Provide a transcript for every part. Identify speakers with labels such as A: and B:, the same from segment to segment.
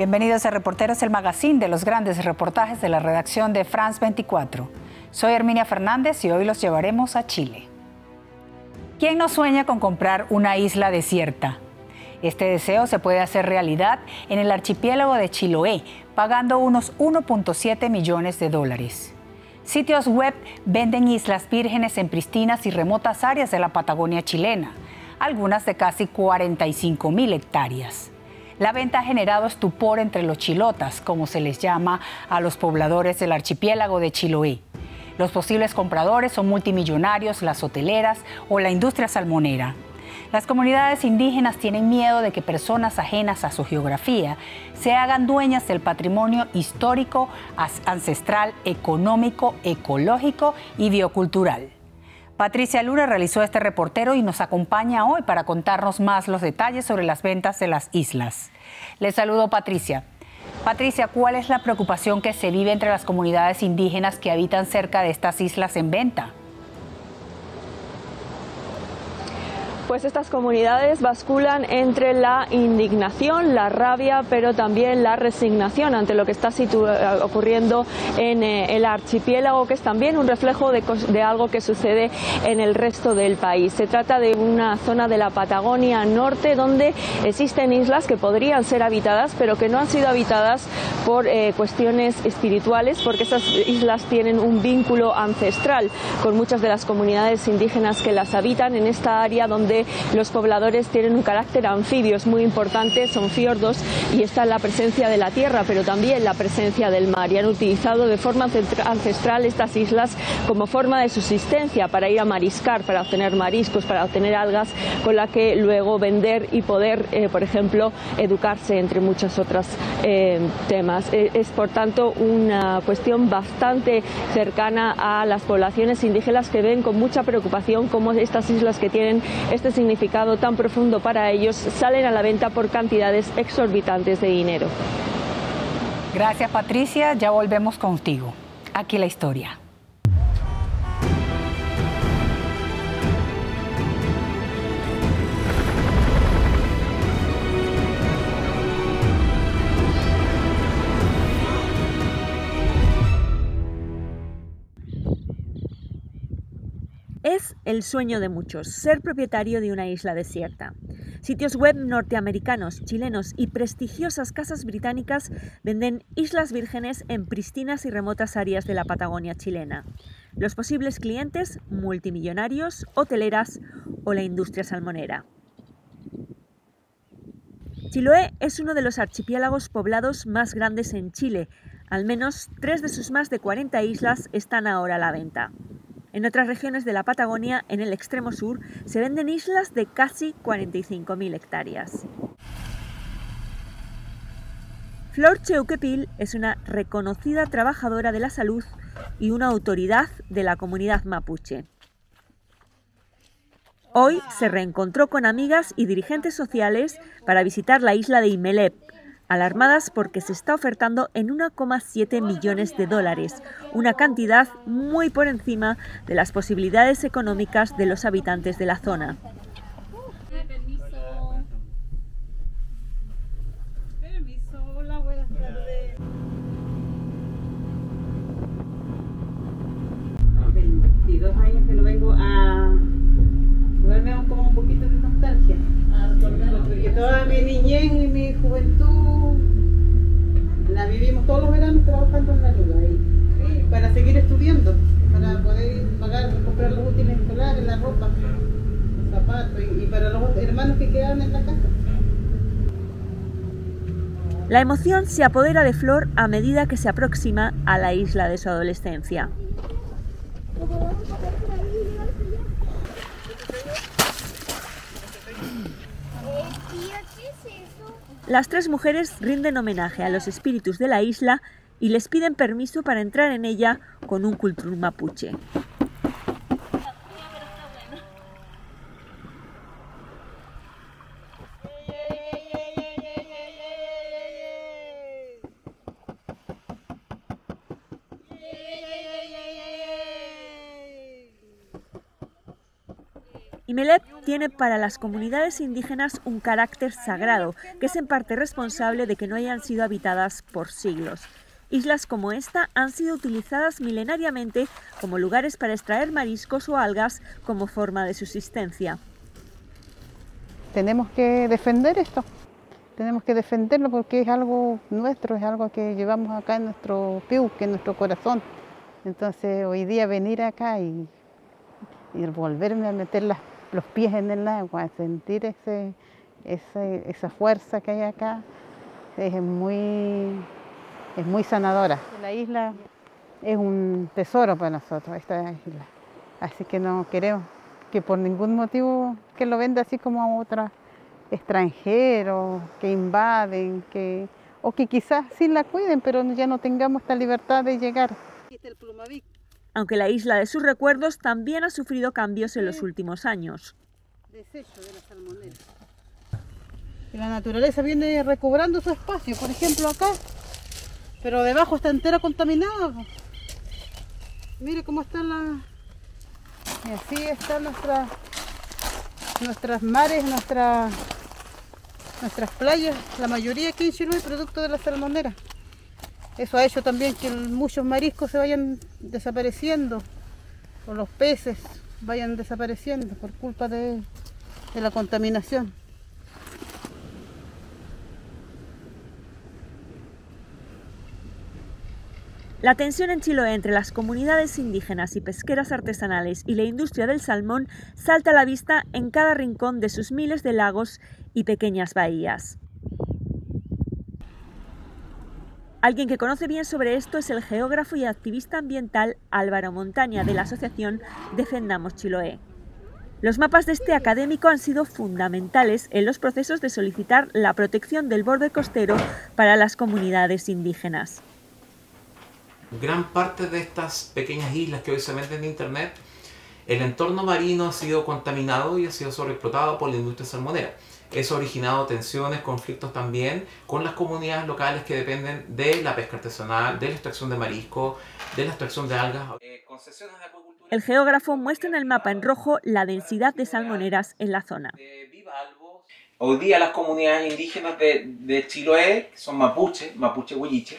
A: Bienvenidos a Reporteros, el magazine de los grandes reportajes de la redacción de France 24. Soy Herminia Fernández y hoy los llevaremos a Chile. ¿Quién no sueña con comprar una isla desierta? Este deseo se puede hacer realidad en el archipiélago de Chiloé, pagando unos 1.7 millones de dólares. Sitios web venden islas vírgenes en pristinas y remotas áreas de la Patagonia chilena, algunas de casi 45 mil hectáreas. La venta ha generado estupor entre los chilotas, como se les llama a los pobladores del archipiélago de Chiloé. Los posibles compradores son multimillonarios, las hoteleras o la industria salmonera. Las comunidades indígenas tienen miedo de que personas ajenas a su geografía se hagan dueñas del patrimonio histórico, ancestral, económico, ecológico y biocultural. Patricia Lura realizó este reportero y nos acompaña hoy para contarnos más los detalles sobre las ventas de las islas. Les saludo Patricia. Patricia, ¿cuál es la preocupación que se vive entre las comunidades indígenas que habitan cerca de estas islas en venta?
B: Pues estas comunidades basculan entre la indignación, la rabia, pero también la resignación ante lo que está ocurriendo en eh, el archipiélago, que es también un reflejo de, algo que sucede en el resto del país. Se trata de una zona de la Patagonia Norte donde existen islas que podrían ser habitadas, pero que no han sido habitadas por eh, cuestiones espirituales, porque esas islas tienen un vínculo ancestral con muchas de las comunidades indígenas que las habitan en esta área donde los pobladores tienen un carácter anfibio, es muy importante, son fiordos y está la presencia de la tierra, pero también la presencia del mar. Y han utilizado de forma ancestral estas islas como forma de subsistencia para ir a mariscar, para obtener mariscos, para obtener algas, con la que luego vender y poder, eh, por ejemplo, educarse, entre muchos otros eh, temas. Eh, es, por tanto, una cuestión bastante cercana a las poblaciones indígenas que ven con mucha preocupación cómo estas islas que tienen este significado tan profundo para ellos salen a la venta por cantidades exorbitantes de dinero.
A: Gracias Patricia, ya volvemos contigo. Aquí la historia.
C: Es el sueño de muchos, ser propietario de una isla desierta. Sitios web norteamericanos, chilenos y prestigiosas casas británicas venden islas vírgenes en pristinas y remotas áreas de la Patagonia chilena. Los posibles clientes, multimillonarios, hoteleras o la industria salmonera. Chiloé es uno de los archipiélagos poblados más grandes en Chile. Al menos tres de sus más de 40 islas están ahora a la venta. En otras regiones de la Patagonia, en el extremo sur, se venden islas de casi 45.000 hectáreas. Flor Cheuquepil es una reconocida trabajadora de la salud y una autoridad de la comunidad mapuche. Hoy se reencontró con amigas y dirigentes sociales para visitar la isla de Imelep, alarmadas porque se está ofertando en 1,7 millones de dólares, una cantidad muy por encima de las posibilidades económicas de los habitantes de la zona.
D: Y, para los hermanos que quedaron en la casa.
C: La emoción se apodera de Flor a medida que se aproxima a la isla de su adolescencia. Las tres mujeres rinden homenaje a los espíritus de la isla y les piden permiso para entrar en ella con un cultur mapuche. Imelep tiene para las comunidades indígenas un carácter sagrado, que es en parte responsable de que no hayan sido habitadas por siglos. Islas como esta han sido utilizadas milenariamente como lugares para extraer mariscos o algas como forma de subsistencia.
D: Tenemos que defender esto, tenemos que defenderlo porque es algo nuestro, es algo que llevamos acá en nuestro que en nuestro corazón. Entonces hoy día venir acá y, volverme a meter los pies en el agua, sentir ese, esa fuerza que hay acá, es muy es muy sanadora. La isla es un tesoro para nosotros, esta isla. Así que no queremos que por ningún motivo que lo venda así como a otros extranjeros que invaden, que, o que quizás sí la cuiden, pero ya no tengamos esta libertad de llegar.
C: Aunque la isla de sus recuerdos también ha sufrido cambios en los últimos años.
D: Desecho de la salmonera. la naturaleza viene recobrando su espacio. Por ejemplo, acá pero debajo está entera contaminada. Mire cómo está la... Y así están nuestras, nuestras mares, nuestras, nuestras playas, la mayoría aquí en Chiloé producto de la salmonera. Eso ha hecho también que muchos mariscos se vayan desapareciendo, o los peces vayan desapareciendo por culpa de la contaminación.
C: La tensión en Chiloé entre las comunidades indígenas y pesqueras artesanales y la industria del salmón salta a la vista en cada rincón de sus miles de lagos y pequeñas bahías. Alguien que conoce bien sobre esto es el geógrafo y activista ambiental Álvaro Montaña de la asociación Defendamos Chiloé. Los mapas de este académico han sido fundamentales en los procesos de solicitar la protección del borde costero para las comunidades indígenas
E: gran parte de estas pequeñas islas que hoy se venden en internet, el entorno marino ha sido contaminado y ha sido sobreexplotado por la industria salmonera. Eso ha originado tensiones, conflictos también con las comunidades locales que dependen de la pesca artesanal, de la extracción de marisco, de la extracción de algas. Eh,
C: el geógrafo muestra en el mapa en rojo la densidad de salmoneras en la zona.
E: Hoy día las comunidades indígenas de, de Chiloé, que son mapuche, mapuche huilliche,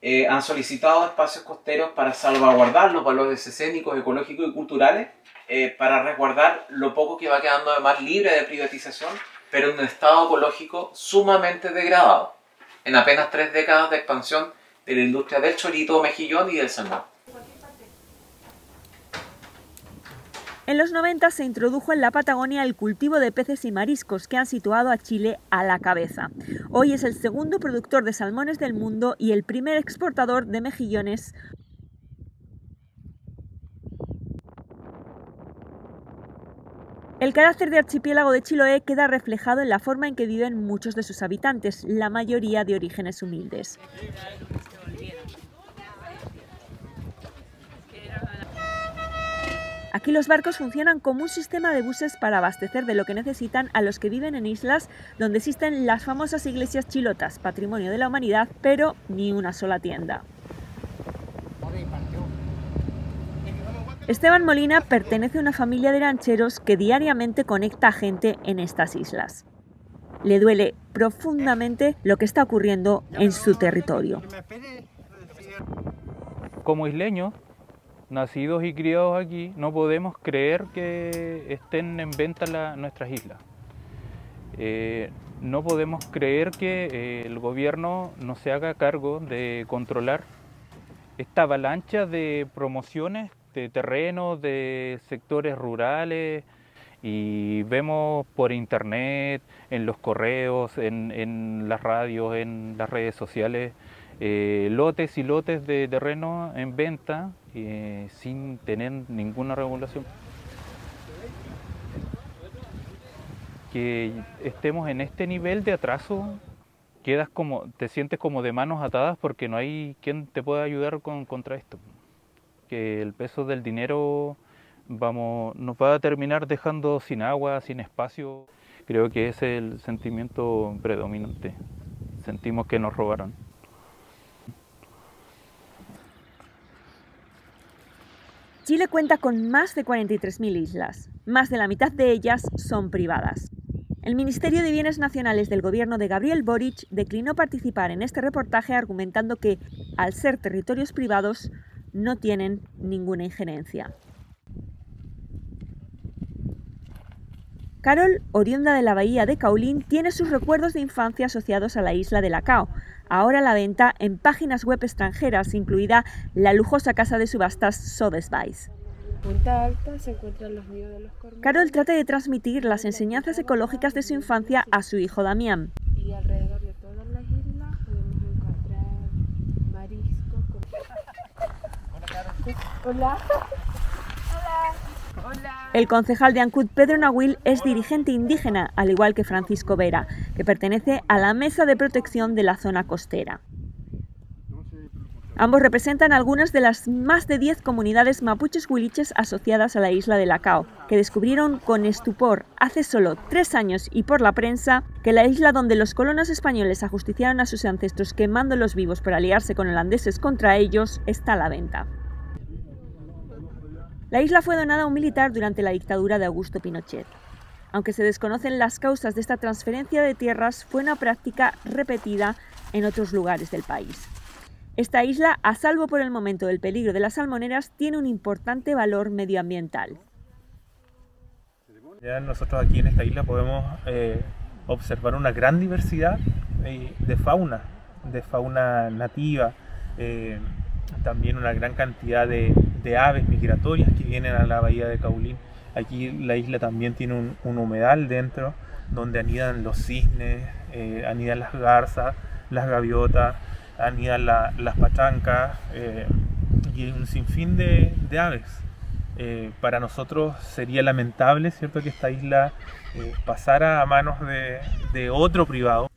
E: eh, han solicitado espacios costeros para salvaguardar los valores escénicos, ecológicos y culturales, eh, para resguardar lo poco que va quedando además libre de privatización, pero en un estado ecológico sumamente degradado, en apenas tres décadas de expansión de la industria del chorito, mejillón y del salmón.
C: En los 90 se introdujo en la Patagonia el cultivo de peces y mariscos que han situado a Chile a la cabeza. Hoy es el segundo productor de salmones del mundo y el primer exportador de mejillones. El carácter de archipiélago de Chiloé queda reflejado en la forma en que viven muchos de sus habitantes, la mayoría de orígenes humildes. Aquí los barcos funcionan como un sistema de buses para abastecer de lo que necesitan a los que viven en islas donde existen las famosas iglesias chilotas, patrimonio de la humanidad, pero ni una sola tienda. Esteban Molina pertenece a una familia de rancheros que diariamente conecta gente en estas islas. Le duele profundamente lo que está ocurriendo en su territorio.
F: Como isleño, nacidos y criados aquí, no podemos creer que estén en venta nuestras islas. Eh, no podemos creer que eh, el gobierno no se haga cargo de controlar esta avalancha de promociones de terrenos, de sectores rurales, y vemos por internet, en los correos, en, las radios, en las redes sociales, eh, lotes y lotes de terreno en venta eh, sin tener ninguna regulación. Que estemos en este nivel de atraso, quedas como, te sientes como de manos atadas porque no hay quien te pueda ayudar con, contra esto. Que el peso del dinero vamos, nos va a terminar dejando sin agua, sin espacio. Creo que es el sentimiento predominante. Sentimos que nos robaron.
C: Chile cuenta con más de 43.000 islas. Más de la mitad de ellas son privadas. El Ministerio de Bienes Nacionales del gobierno de Gabriel Boric declinó participar en este reportaje argumentando que, al ser territorios privados, no tienen ninguna injerencia. Carol, oriunda de la bahía de Caulín, tiene sus recuerdos de infancia asociados a la isla de Lacao, ahora a la venta en páginas web extranjeras, incluida la lujosa casa de subastas Sotheby's. Carol trata de transmitir las enseñanzas ecológicas de su infancia a su hijo Damián. Y alrededor de todas las islas podemos encontrar mariscos. Hola. El concejal de Ancud, Pedro Nahuil, es dirigente indígena, al igual que Francisco Vera, que pertenece a la Mesa de Protección de la Zona Costera. Ambos representan algunas de las más de 10 comunidades mapuches huiliches asociadas a la isla de Lacao, que descubrieron con estupor hace solo tres años y por la prensa que la isla donde los colonos españoles ajusticiaron a sus ancestros quemándolos vivos por aliarse con holandeses contra ellos está a la venta. La isla fue donada a un militar durante la dictadura de Augusto Pinochet. Aunque se desconocen las causas de esta transferencia de tierras, fue una práctica repetida en otros lugares del país. Esta isla, a salvo por el momento del peligro de las salmoneras, tiene un importante valor medioambiental.
G: nosotros aquí en esta isla podemos eh, observar una gran diversidad eh, de fauna, de fauna nativa, eh, también una gran cantidad de, aves migratorias que vienen a la bahía de Caulín. Aquí la isla también tiene un, humedal dentro donde anidan los cisnes, eh, anidan las garzas, las gaviotas, anidan las pachancas eh, y un sinfín de, aves. Eh, para nosotros sería lamentable cierto que esta isla pasara a manos de otro privado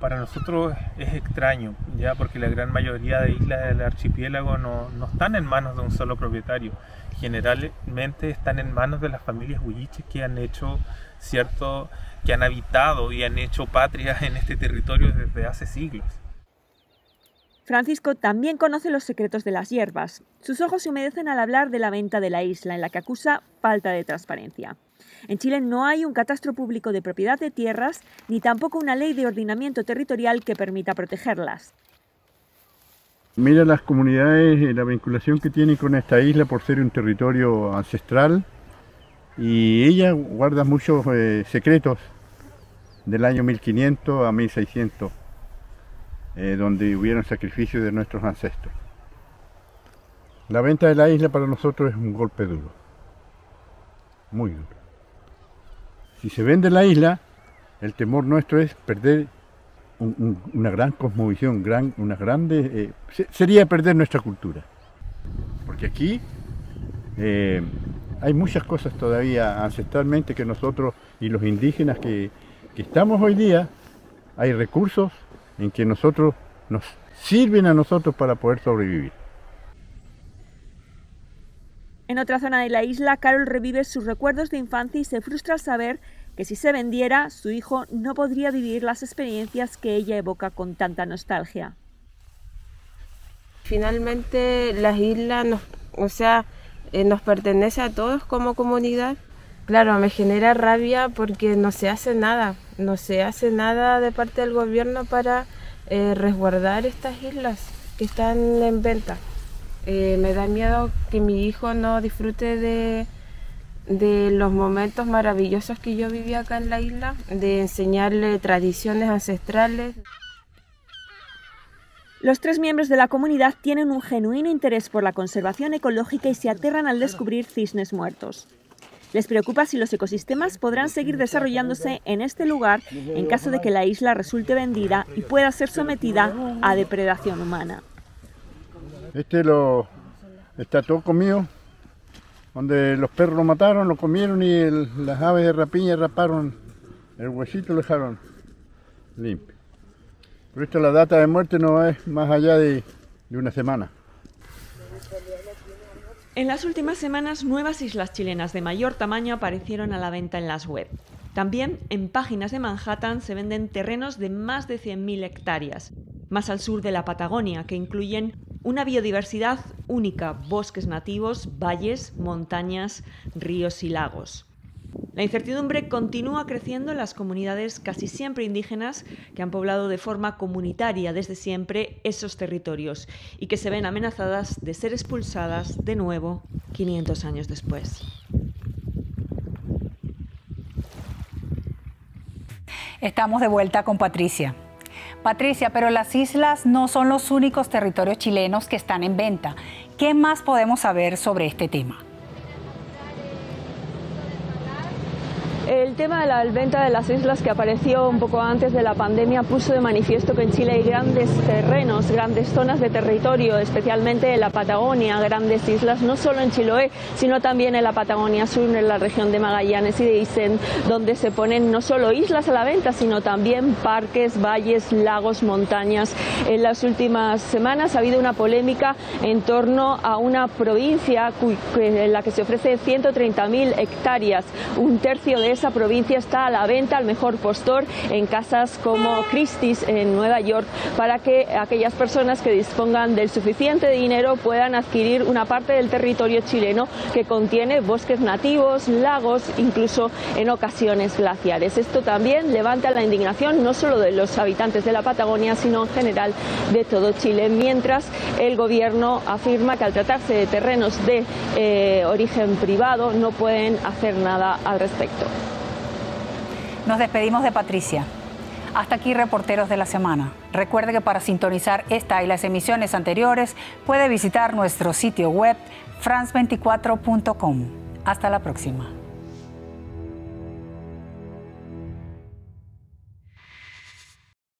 G: para nosotros es extraño, ya porque la gran mayoría de islas del archipiélago no, están en manos de un solo propietario. Generalmente están en manos de las familias huilliches que han hecho cierto, que han habitado y han hecho patria en este territorio desde hace siglos.
C: Francisco también conoce los secretos de las hierbas. Sus ojos se humedecen al hablar de la venta de la isla, en la que acusa falta de transparencia. En Chile no hay un catastro público de propiedad de tierras ni tampoco una ley de ordenamiento territorial que permita protegerlas.
H: Mira las comunidades, y la vinculación que tienen con esta isla por ser un territorio ancestral y ella guarda muchos eh, secretos del año 1500 a 1600, eh, donde hubieron sacrificios de nuestros ancestros. La venta de la isla para nosotros es un golpe duro, muy duro. Si se vende la isla, el temor nuestro es perder una gran cosmovisión, una grande, eh, sería perder nuestra cultura. Porque aquí eh, hay muchas cosas todavía ancestralmente que nosotros y los indígenas que, que estamos hoy día, hay recursos en que nosotros nos sirven a nosotros para poder sobrevivir.
C: En otra zona de la isla, Carol revive sus recuerdos de infancia y se frustra al saber que si se vendiera, su hijo no podría vivir las experiencias que ella evoca con tanta nostalgia.
I: Finalmente, las islas, nos, o sea, eh, nos pertenece a todos como comunidad. Claro, me genera rabia porque no se hace nada, no se hace nada de parte del gobierno para eh, resguardar estas islas que están en venta. Eh, me da miedo que mi hijo no disfrute de, de los momentos maravillosos que yo viví acá en la isla, de enseñarle tradiciones ancestrales.
C: Los tres miembros de la comunidad tienen un genuino interés por la conservación ecológica y se aterran al descubrir cisnes muertos. Les preocupa si los ecosistemas podrán seguir desarrollándose en este lugar en caso de que la isla resulte vendida y pueda ser sometida a depredación humana.
H: Este lo está todo comido, donde los perros lo mataron, lo comieron y las aves de rapiña raparon el huesito lo dejaron limpio. Pero esto la data de muerte no es más allá de una semana.
C: En las últimas semanas, nuevas islas chilenas de mayor tamaño aparecieron a la venta en las web. También en páginas de Manhattan se venden terrenos de más de 100.000 hectáreas, más al sur de la Patagonia, que incluyen Una biodiversidad única, bosques nativos, valles, montañas, ríos y lagos. La incertidumbre continúa creciendo en las comunidades casi siempre indígenas que han poblado de forma comunitaria desde siempre esos territorios y que se ven amenazadas de ser expulsadas de nuevo 500 años después.
A: Estamos de vuelta con Patricia. Patricia, pero las islas no son los únicos territorios chilenos que están en venta. ¿Qué más podemos saber sobre este tema?
B: El tema de la venta de las islas que apareció un poco antes de la pandemia puso de manifiesto que en Chile hay grandes terrenos, grandes zonas de territorio, especialmente en la Patagonia, grandes islas, no solo en Chiloé, sino también en la Patagonia Sur, en la región de Magallanes y de Isen, donde se ponen no solo islas a la venta, sino también parques, valles, lagos, montañas. En las últimas semanas ha habido una polémica en torno a una provincia en la que se ofrece 130.000 hectáreas, un tercio de esa provincia está a la venta al mejor postor en casas como Christie's en Nueva York para que aquellas personas que dispongan del suficiente dinero puedan adquirir una parte del territorio chileno que contiene bosques nativos, lagos, incluso en ocasiones glaciares. Esto también levanta la indignación no solo de los habitantes de la Patagonia, sino en general de todo Chile, mientras el gobierno afirma que al tratarse de terrenos de eh, origen privado no pueden hacer nada al respecto.
A: Nos despedimos de Patricia. Hasta aquí Reporteros de la Semana. Recuerde que para sintonizar esta y las emisiones anteriores puede visitar nuestro sitio web france24.com. Hasta la próxima.